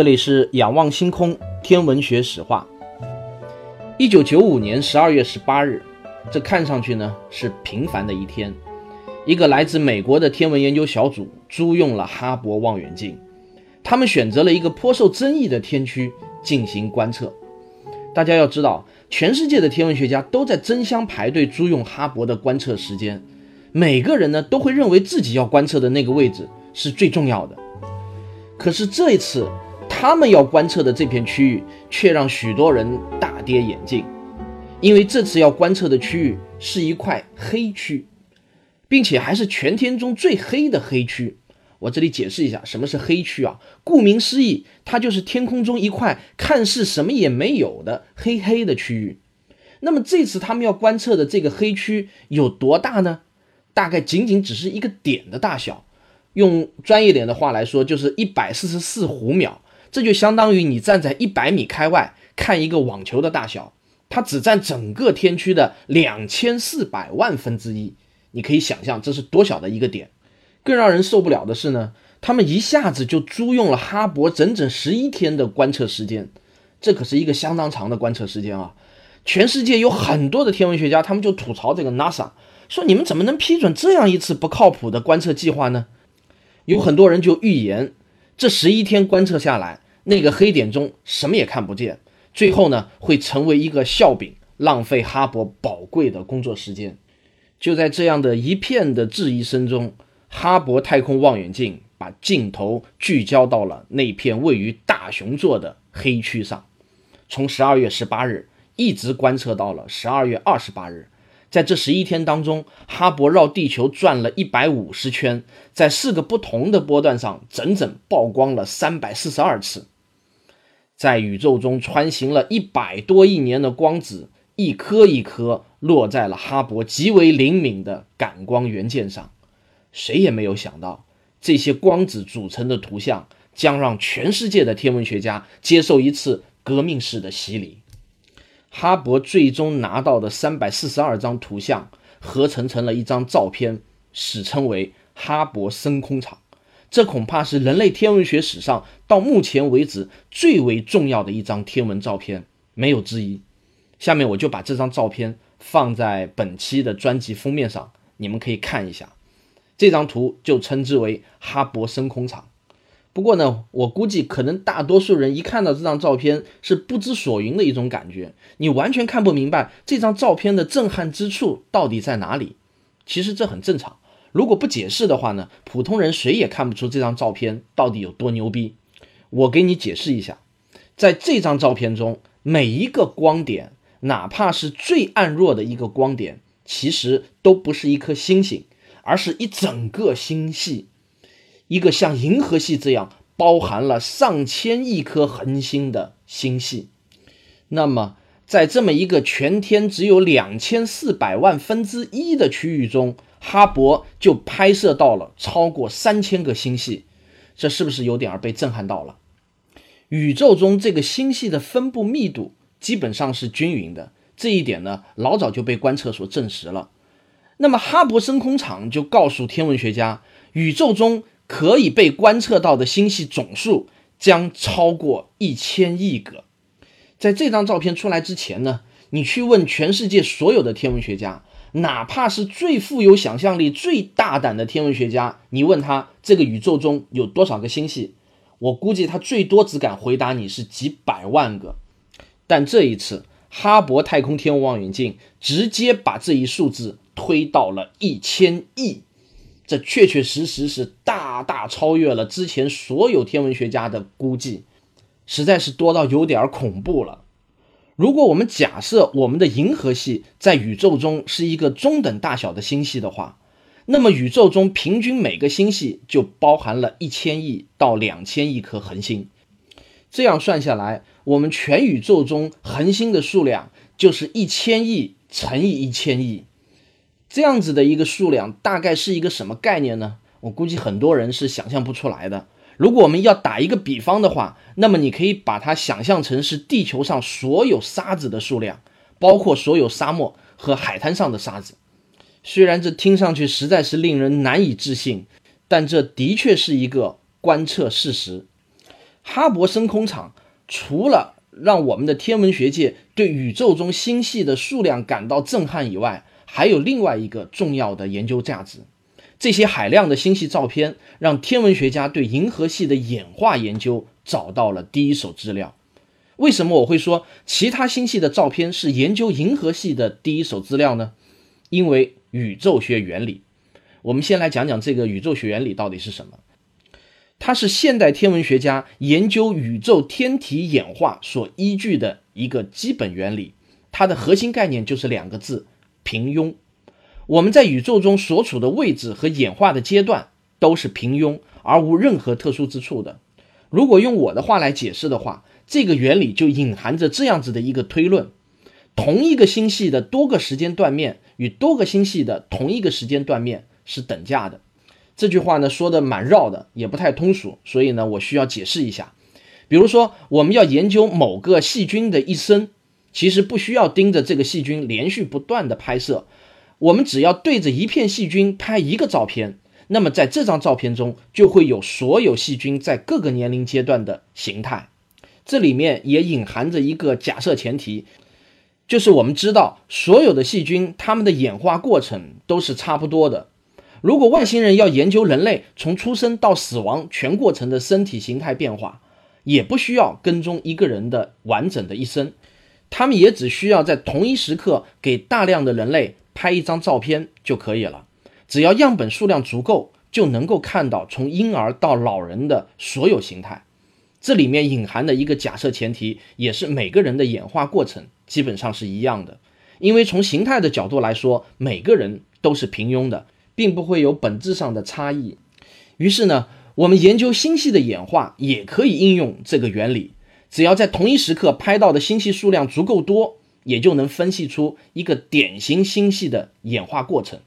这里是仰望星空天文学史话。一九九五年十二月十八日，这看上去呢是平凡的一天。一个来自美国的天文研究小组租用了哈勃望远镜，他们选择了一个颇受争议的天区进行观测。大家要知道，全世界的天文学家都在争相排队租用哈勃的观测时间，每个人呢都会认为自己要观测的那个位置是最重要的。可是这一次，他们要观测的这片区域却让许多人大跌眼镜，因为这次要观测的区域是一块黑区，并且还是全天中最黑的黑区。我这里解释一下什么是黑区啊？顾名思义，它就是天空中一块看似什么也没有的黑黑的区域。那么这次他们要观测的这个黑区有多大呢？大概仅仅只是一个点的大小，用专业点的话来说，就是一百四十四弧秒。这就相当于你站在一百米开外看一个网球的大小，它只占整个天区的两千四百万分之一。你可以想象这是多小的一个点。更让人受不了的是呢，他们一下子就租用了哈勃整整十一天的观测时间，这可是一个相当长的观测时间啊！全世界有很多的天文学家，他们就吐槽这个 NASA，说你们怎么能批准这样一次不靠谱的观测计划呢？有很多人就预言。这十一天观测下来，那个黑点中什么也看不见，最后呢会成为一个笑柄，浪费哈勃宝贵的工作时间。就在这样的一片的质疑声中，哈勃太空望远镜把镜头聚焦到了那片位于大熊座的黑区上，从十二月十八日一直观测到了十二月二十八日。在这十一天当中，哈勃绕地球转了一百五十圈，在四个不同的波段上整整曝光了三百四十二次。在宇宙中穿行了一百多亿年的光子，一颗一颗落在了哈勃极为灵敏的感光元件上。谁也没有想到，这些光子组成的图像将让全世界的天文学家接受一次革命式的洗礼。哈勃最终拿到的三百四十二张图像合成成了一张照片，史称为哈勃深空场。这恐怕是人类天文学史上到目前为止最为重要的一张天文照片，没有之一。下面我就把这张照片放在本期的专辑封面上，你们可以看一下。这张图就称之为哈勃深空场。不过呢，我估计可能大多数人一看到这张照片是不知所云的一种感觉，你完全看不明白这张照片的震撼之处到底在哪里。其实这很正常，如果不解释的话呢，普通人谁也看不出这张照片到底有多牛逼。我给你解释一下，在这张照片中，每一个光点，哪怕是最暗弱的一个光点，其实都不是一颗星星，而是一整个星系。一个像银河系这样包含了上千亿颗恒星的星系，那么在这么一个全天只有两千四百万分之一的区域中，哈勃就拍摄到了超过三千个星系，这是不是有点儿被震撼到了？宇宙中这个星系的分布密度基本上是均匀的，这一点呢老早就被观测所证实了。那么哈勃深空场就告诉天文学家，宇宙中。可以被观测到的星系总数将超过一千亿个。在这张照片出来之前呢，你去问全世界所有的天文学家，哪怕是最富有想象力、最大胆的天文学家，你问他这个宇宙中有多少个星系，我估计他最多只敢回答你是几百万个。但这一次，哈勃太空天文望远镜直接把这一数字推到了一千亿。这确确实实是大大超越了之前所有天文学家的估计，实在是多到有点恐怖了。如果我们假设我们的银河系在宇宙中是一个中等大小的星系的话，那么宇宙中平均每个星系就包含了一千亿到两千亿颗恒星。这样算下来，我们全宇宙中恒星的数量就是一千亿乘以一千亿。这样子的一个数量，大概是一个什么概念呢？我估计很多人是想象不出来的。如果我们要打一个比方的话，那么你可以把它想象成是地球上所有沙子的数量，包括所有沙漠和海滩上的沙子。虽然这听上去实在是令人难以置信，但这的确是一个观测事实。哈勃深空场除了让我们的天文学界对宇宙中星系的数量感到震撼以外，还有另外一个重要的研究价值，这些海量的星系照片让天文学家对银河系的演化研究找到了第一手资料。为什么我会说其他星系的照片是研究银河系的第一手资料呢？因为宇宙学原理。我们先来讲讲这个宇宙学原理到底是什么。它是现代天文学家研究宇宙天体演化所依据的一个基本原理。它的核心概念就是两个字。平庸，我们在宇宙中所处的位置和演化的阶段都是平庸而无任何特殊之处的。如果用我的话来解释的话，这个原理就隐含着这样子的一个推论：同一个星系的多个时间断面与多个星系的同一个时间断面是等价的。这句话呢说的蛮绕的，也不太通俗，所以呢我需要解释一下。比如说，我们要研究某个细菌的一生。其实不需要盯着这个细菌连续不断的拍摄，我们只要对着一片细菌拍一个照片，那么在这张照片中就会有所有细菌在各个年龄阶段的形态。这里面也隐含着一个假设前提，就是我们知道所有的细菌它们的演化过程都是差不多的。如果外星人要研究人类从出生到死亡全过程的身体形态变化，也不需要跟踪一个人的完整的一生。他们也只需要在同一时刻给大量的人类拍一张照片就可以了。只要样本数量足够，就能够看到从婴儿到老人的所有形态。这里面隐含的一个假设前提，也是每个人的演化过程基本上是一样的。因为从形态的角度来说，每个人都是平庸的，并不会有本质上的差异。于是呢，我们研究星系的演化也可以应用这个原理。只要在同一时刻拍到的星系数量足够多，也就能分析出一个典型星系的演化过程。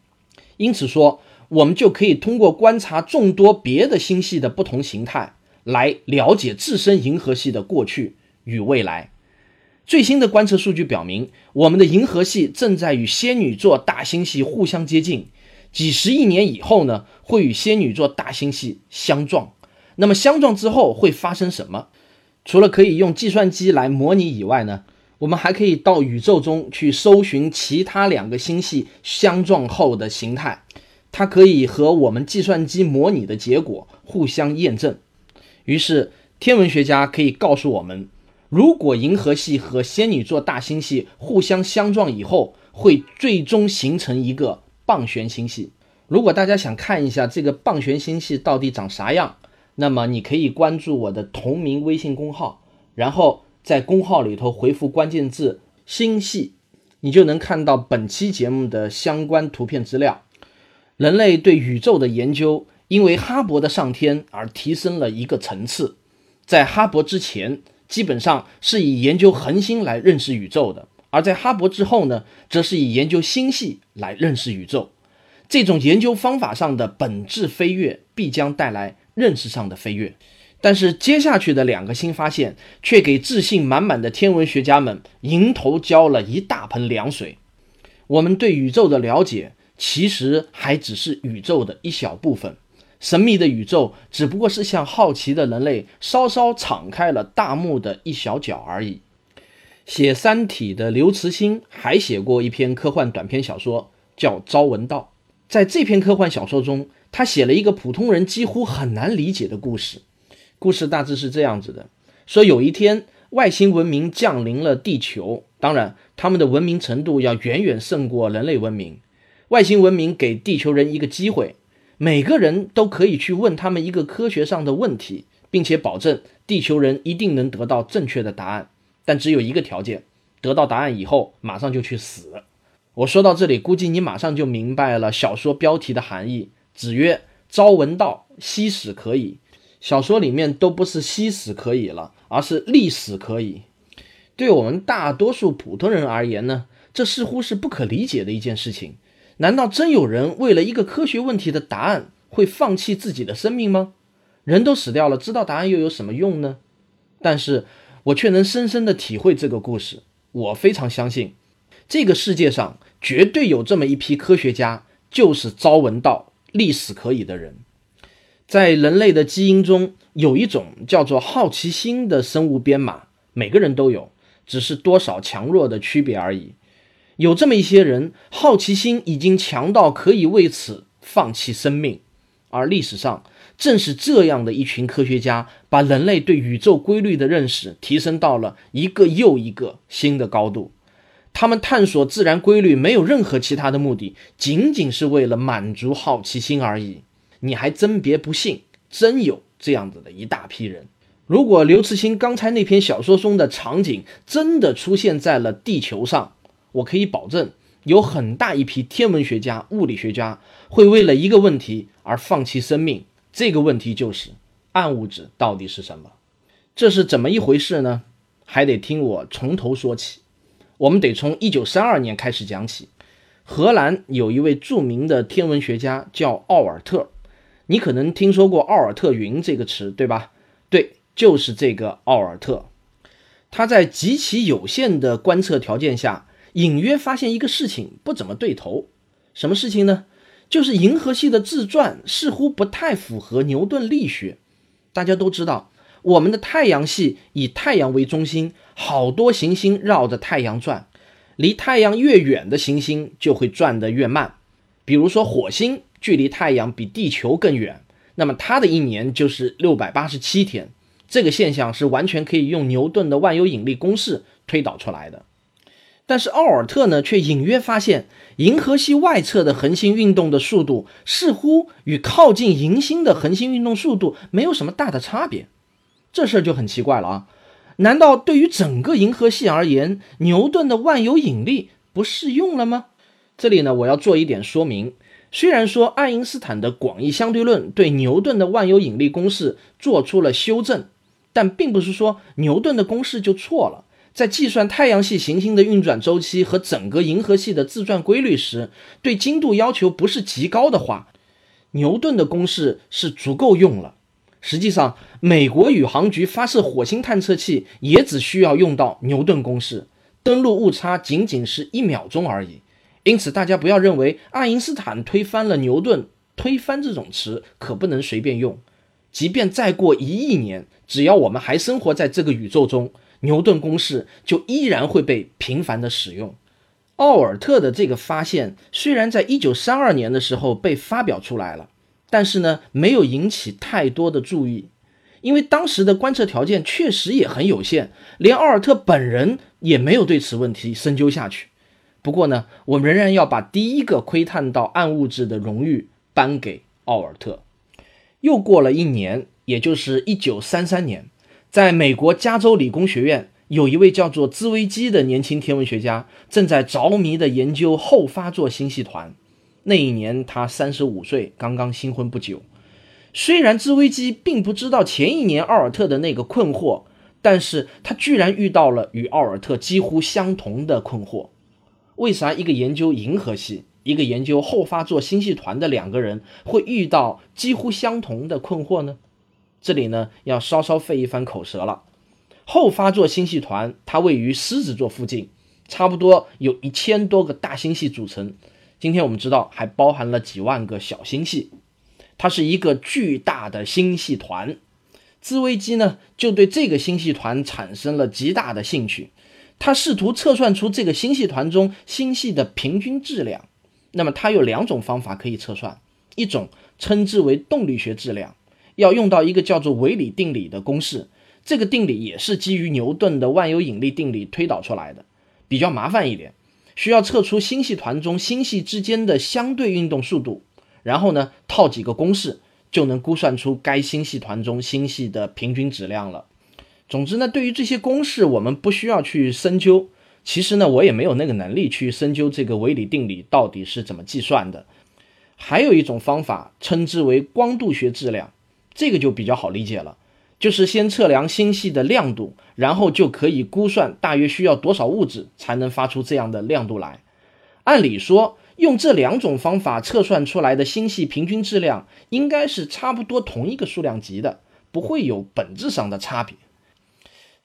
因此说，我们就可以通过观察众多别的星系的不同形态，来了解自身银河系的过去与未来。最新的观测数据表明，我们的银河系正在与仙女座大星系互相接近。几十亿年以后呢，会与仙女座大星系相撞。那么相撞之后会发生什么？除了可以用计算机来模拟以外呢，我们还可以到宇宙中去搜寻其他两个星系相撞后的形态，它可以和我们计算机模拟的结果互相验证。于是，天文学家可以告诉我们，如果银河系和仙女座大星系互相相撞以后，会最终形成一个棒旋星系。如果大家想看一下这个棒旋星系到底长啥样，那么你可以关注我的同名微信公号，然后在公号里头回复关键字“星系”，你就能看到本期节目的相关图片资料。人类对宇宙的研究，因为哈勃的上天而提升了一个层次。在哈勃之前，基本上是以研究恒星来认识宇宙的；而在哈勃之后呢，则是以研究星系来认识宇宙。这种研究方法上的本质飞跃，必将带来。认识上的飞跃，但是接下去的两个新发现却给自信满满的天文学家们迎头浇了一大盆凉水。我们对宇宙的了解其实还只是宇宙的一小部分，神秘的宇宙只不过是向好奇的人类稍稍敞开了大幕的一小角而已。写《三体》的刘慈欣还写过一篇科幻短篇小说，叫《朝闻道》。在这篇科幻小说中，他写了一个普通人几乎很难理解的故事，故事大致是这样子的：说有一天，外星文明降临了地球，当然，他们的文明程度要远远胜过人类文明。外星文明给地球人一个机会，每个人都可以去问他们一个科学上的问题，并且保证地球人一定能得到正确的答案。但只有一个条件：得到答案以后，马上就去死。我说到这里，估计你马上就明白了小说标题的含义。子曰：“朝闻道，夕死可矣。”小说里面都不是夕死可以了，而是历史可以。对我们大多数普通人而言呢，这似乎是不可理解的一件事情。难道真有人为了一个科学问题的答案会放弃自己的生命吗？人都死掉了，知道答案又有什么用呢？但是我却能深深的体会这个故事。我非常相信，这个世界上绝对有这么一批科学家，就是朝闻道、历史可以的人。在人类的基因中，有一种叫做好奇心的生物编码，每个人都有，只是多少强弱的区别而已。有这么一些人，好奇心已经强到可以为此放弃生命，而历史上正是这样的一群科学家，把人类对宇宙规律的认识提升到了一个又一个新的高度。他们探索自然规律，没有任何其他的目的，仅仅是为了满足好奇心而已。你还真别不信，真有这样子的一大批人。如果刘慈欣刚才那篇小说中的场景真的出现在了地球上，我可以保证，有很大一批天文学家、物理学家会为了一个问题而放弃生命。这个问题就是暗物质到底是什么？这是怎么一回事呢？还得听我从头说起。我们得从一九三二年开始讲起。荷兰有一位著名的天文学家叫奥尔特，你可能听说过奥尔特云这个词，对吧？对，就是这个奥尔特。他在极其有限的观测条件下。隐约发现一个事情不怎么对头，什么事情呢？就是银河系的自转似乎不太符合牛顿力学。大家都知道，我们的太阳系以太阳为中心，好多行星绕着太阳转，离太阳越远的行星就会转得越慢。比如说火星距离太阳比地球更远，那么它的一年就是六百八十七天。这个现象是完全可以用牛顿的万有引力公式推导出来的。但是奥尔特呢，却隐约发现银河系外侧的恒星运动的速度似乎与靠近银星的恒星运动速度没有什么大的差别。这事儿就很奇怪了啊！难道对于整个银河系而言，牛顿的万有引力不适用了吗？这里呢，我要做一点说明。虽然说爱因斯坦的广义相对论对牛顿的万有引力公式做出了修正，但并不是说牛顿的公式就错了。在计算太阳系行星的运转周期和整个银河系的自转规律时，对精度要求不是极高的话，牛顿的公式是足够用了。实际上，美国宇航局发射火星探测器也只需要用到牛顿公式，登陆误差仅仅是一秒钟而已。因此，大家不要认为爱因斯坦推翻了牛顿，推翻这种词可不能随便用。即便再过一亿年，只要我们还生活在这个宇宙中。牛顿公式就依然会被频繁的使用。奥尔特的这个发现虽然在一九三二年的时候被发表出来了，但是呢，没有引起太多的注意，因为当时的观测条件确实也很有限，连奥尔特本人也没有对此问题深究下去。不过呢，我们仍然要把第一个窥探到暗物质的荣誉颁给奥尔特。又过了一年，也就是一九三三年。在美国加州理工学院，有一位叫做兹威基的年轻天文学家，正在着迷地研究后发座星系团。那一年他三十五岁，刚刚新婚不久。虽然兹威基并不知道前一年奥尔特的那个困惑，但是他居然遇到了与奥尔特几乎相同的困惑。为啥一个研究银河系，一个研究后发座星系团的两个人会遇到几乎相同的困惑呢？这里呢，要稍稍费一番口舌了。后发座星系团它位于狮子座附近，差不多有一千多个大星系组成。今天我们知道，还包含了几万个小星系。它是一个巨大的星系团。兹威基呢，就对这个星系团产生了极大的兴趣。他试图测算出这个星系团中星系的平均质量。那么，他有两种方法可以测算，一种称之为动力学质量。要用到一个叫做韦里定理的公式，这个定理也是基于牛顿的万有引力定理推导出来的，比较麻烦一点，需要测出星系团中星系之间的相对运动速度，然后呢套几个公式就能估算出该星系团中星系的平均质量了。总之呢，对于这些公式我们不需要去深究，其实呢我也没有那个能力去深究这个韦里定理到底是怎么计算的。还有一种方法称之为光度学质量。这个就比较好理解了，就是先测量星系的亮度，然后就可以估算大约需要多少物质才能发出这样的亮度来。按理说，用这两种方法测算出来的星系平均质量应该是差不多同一个数量级的，不会有本质上的差别。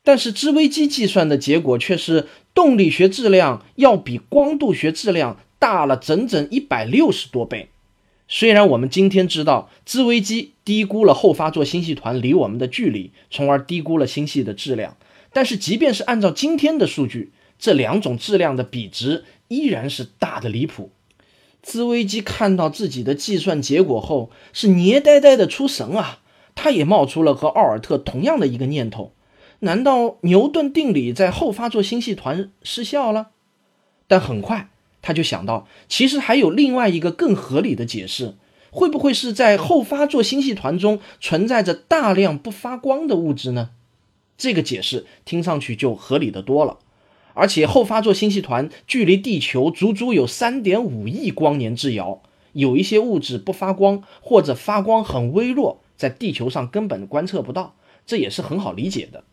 但是织微机计算的结果却是动力学质量要比光度学质量大了整整一百六十多倍。虽然我们今天知道织微机低估了后发座星系团离我们的距离，从而低估了星系的质量，但是即便是按照今天的数据，这两种质量的比值依然是大的离谱。织微机看到自己的计算结果后，是捏呆呆的出神啊！他也冒出了和奥尔特同样的一个念头：难道牛顿定理在后发座星系团失效了？但很快。他就想到，其实还有另外一个更合理的解释，会不会是在后发座星系团中存在着大量不发光的物质呢？这个解释听上去就合理的多了。而且后发座星系团距离地球足足有三点五亿光年之遥，有一些物质不发光或者发光很微弱，在地球上根本观测不到，这也是很好理解的。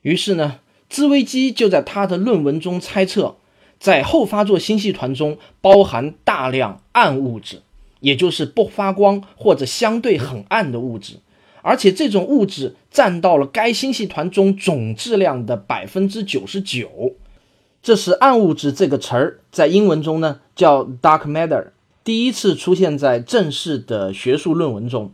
于是呢，兹维基就在他的论文中猜测。在后发座星系团中包含大量暗物质，也就是不发光或者相对很暗的物质，而且这种物质占到了该星系团中总质量的百分之九十九。这是暗物质这个词儿在英文中呢叫 dark matter，第一次出现在正式的学术论文中。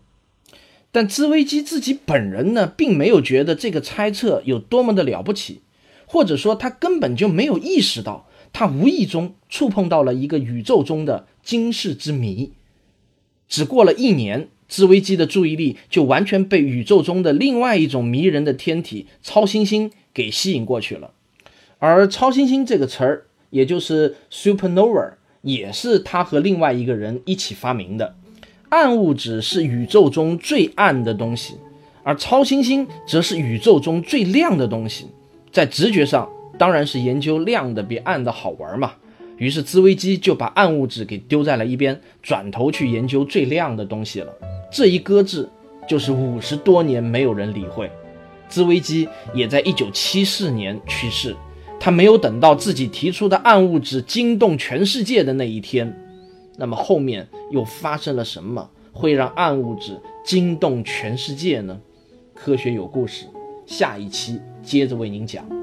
但兹维基自己本人呢，并没有觉得这个猜测有多么的了不起，或者说他根本就没有意识到。他无意中触碰到了一个宇宙中的惊世之谜。只过了一年，织维基的注意力就完全被宇宙中的另外一种迷人的天体——超新星给吸引过去了。而“超新星”这个词儿，也就是 supernova，也是他和另外一个人一起发明的。暗物质是宇宙中最暗的东西，而超新星则是宇宙中最亮的东西。在直觉上。当然是研究亮的比暗的好玩嘛。于是兹维基就把暗物质给丢在了一边，转头去研究最亮的东西了。这一搁置，就是五十多年没有人理会。兹维基也在一九七四年去世。他没有等到自己提出的暗物质惊动全世界的那一天。那么后面又发生了什么，会让暗物质惊动全世界呢？科学有故事，下一期接着为您讲。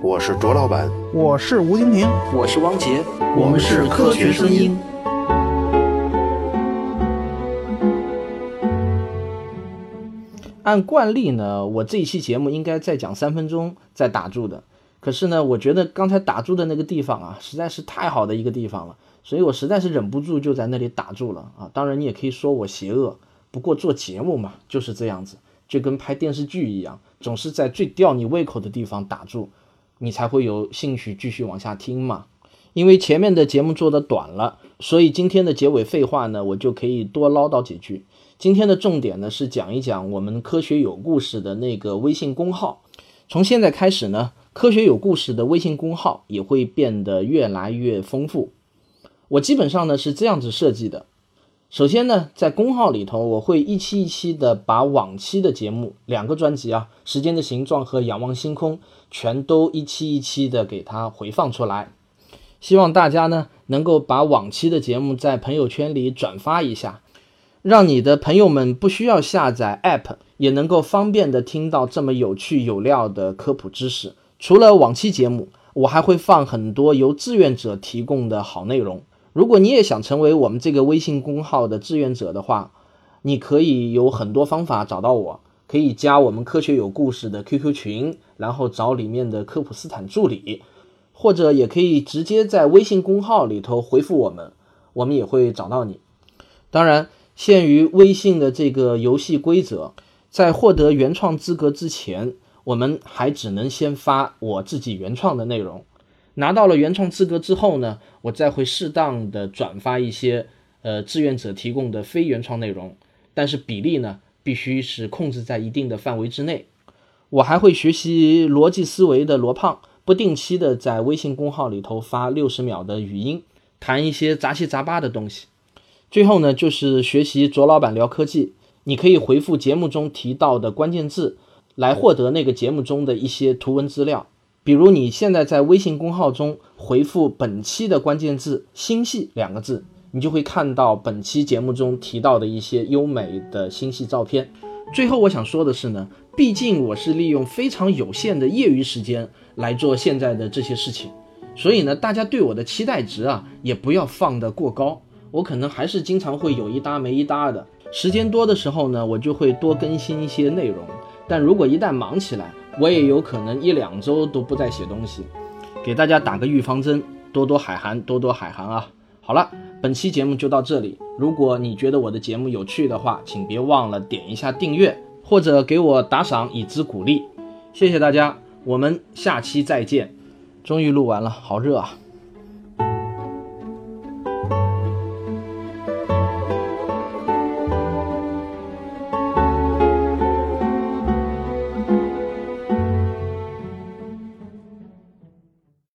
我是卓老板，我是吴婷婷，我是汪杰，我们是科学声音。按惯例呢，我这一期节目应该再讲三分钟再打住的。可是呢，我觉得刚才打住的那个地方啊，实在是太好的一个地方了，所以我实在是忍不住就在那里打住了啊。当然，你也可以说我邪恶，不过做节目嘛就是这样子，就跟拍电视剧一样，总是在最吊你胃口的地方打住。你才会有兴趣继续往下听嘛？因为前面的节目做的短了，所以今天的结尾废话呢，我就可以多唠叨几句。今天的重点呢是讲一讲我们科学有故事的那个微信公号。从现在开始呢，科学有故事的微信公号也会变得越来越丰富。我基本上呢是这样子设计的。首先呢，在公号里头，我会一期一期的把往期的节目两个专辑啊，《时间的形状》和《仰望星空》，全都一期一期的给它回放出来。希望大家呢能够把往期的节目在朋友圈里转发一下，让你的朋友们不需要下载 App 也能够方便的听到这么有趣有料的科普知识。除了往期节目，我还会放很多由志愿者提供的好内容。如果你也想成为我们这个微信公号的志愿者的话，你可以有很多方法找到我，可以加我们科学有故事的 QQ 群，然后找里面的科普斯坦助理，或者也可以直接在微信公号里头回复我们，我们也会找到你。当然，限于微信的这个游戏规则，在获得原创资格之前，我们还只能先发我自己原创的内容。拿到了原创资格之后呢，我再会适当的转发一些呃志愿者提供的非原创内容，但是比例呢必须是控制在一定的范围之内。我还会学习逻辑思维的罗胖，不定期的在微信公号里头发六十秒的语音，谈一些杂七杂八的东西。最后呢，就是学习卓老板聊科技，你可以回复节目中提到的关键字，来获得那个节目中的一些图文资料。比如你现在在微信公号中回复本期的关键字“星系”两个字，你就会看到本期节目中提到的一些优美的星系照片。最后我想说的是呢，毕竟我是利用非常有限的业余时间来做现在的这些事情，所以呢，大家对我的期待值啊，也不要放得过高。我可能还是经常会有一搭没一搭的，时间多的时候呢，我就会多更新一些内容。但如果一旦忙起来，我也有可能一两周都不再写东西。给大家打个预防针，多多海涵，多多海涵啊！好了，本期节目就到这里。如果你觉得我的节目有趣的话，请别忘了点一下订阅，或者给我打赏以资鼓励。谢谢大家，我们下期再见。终于录完了，好热啊！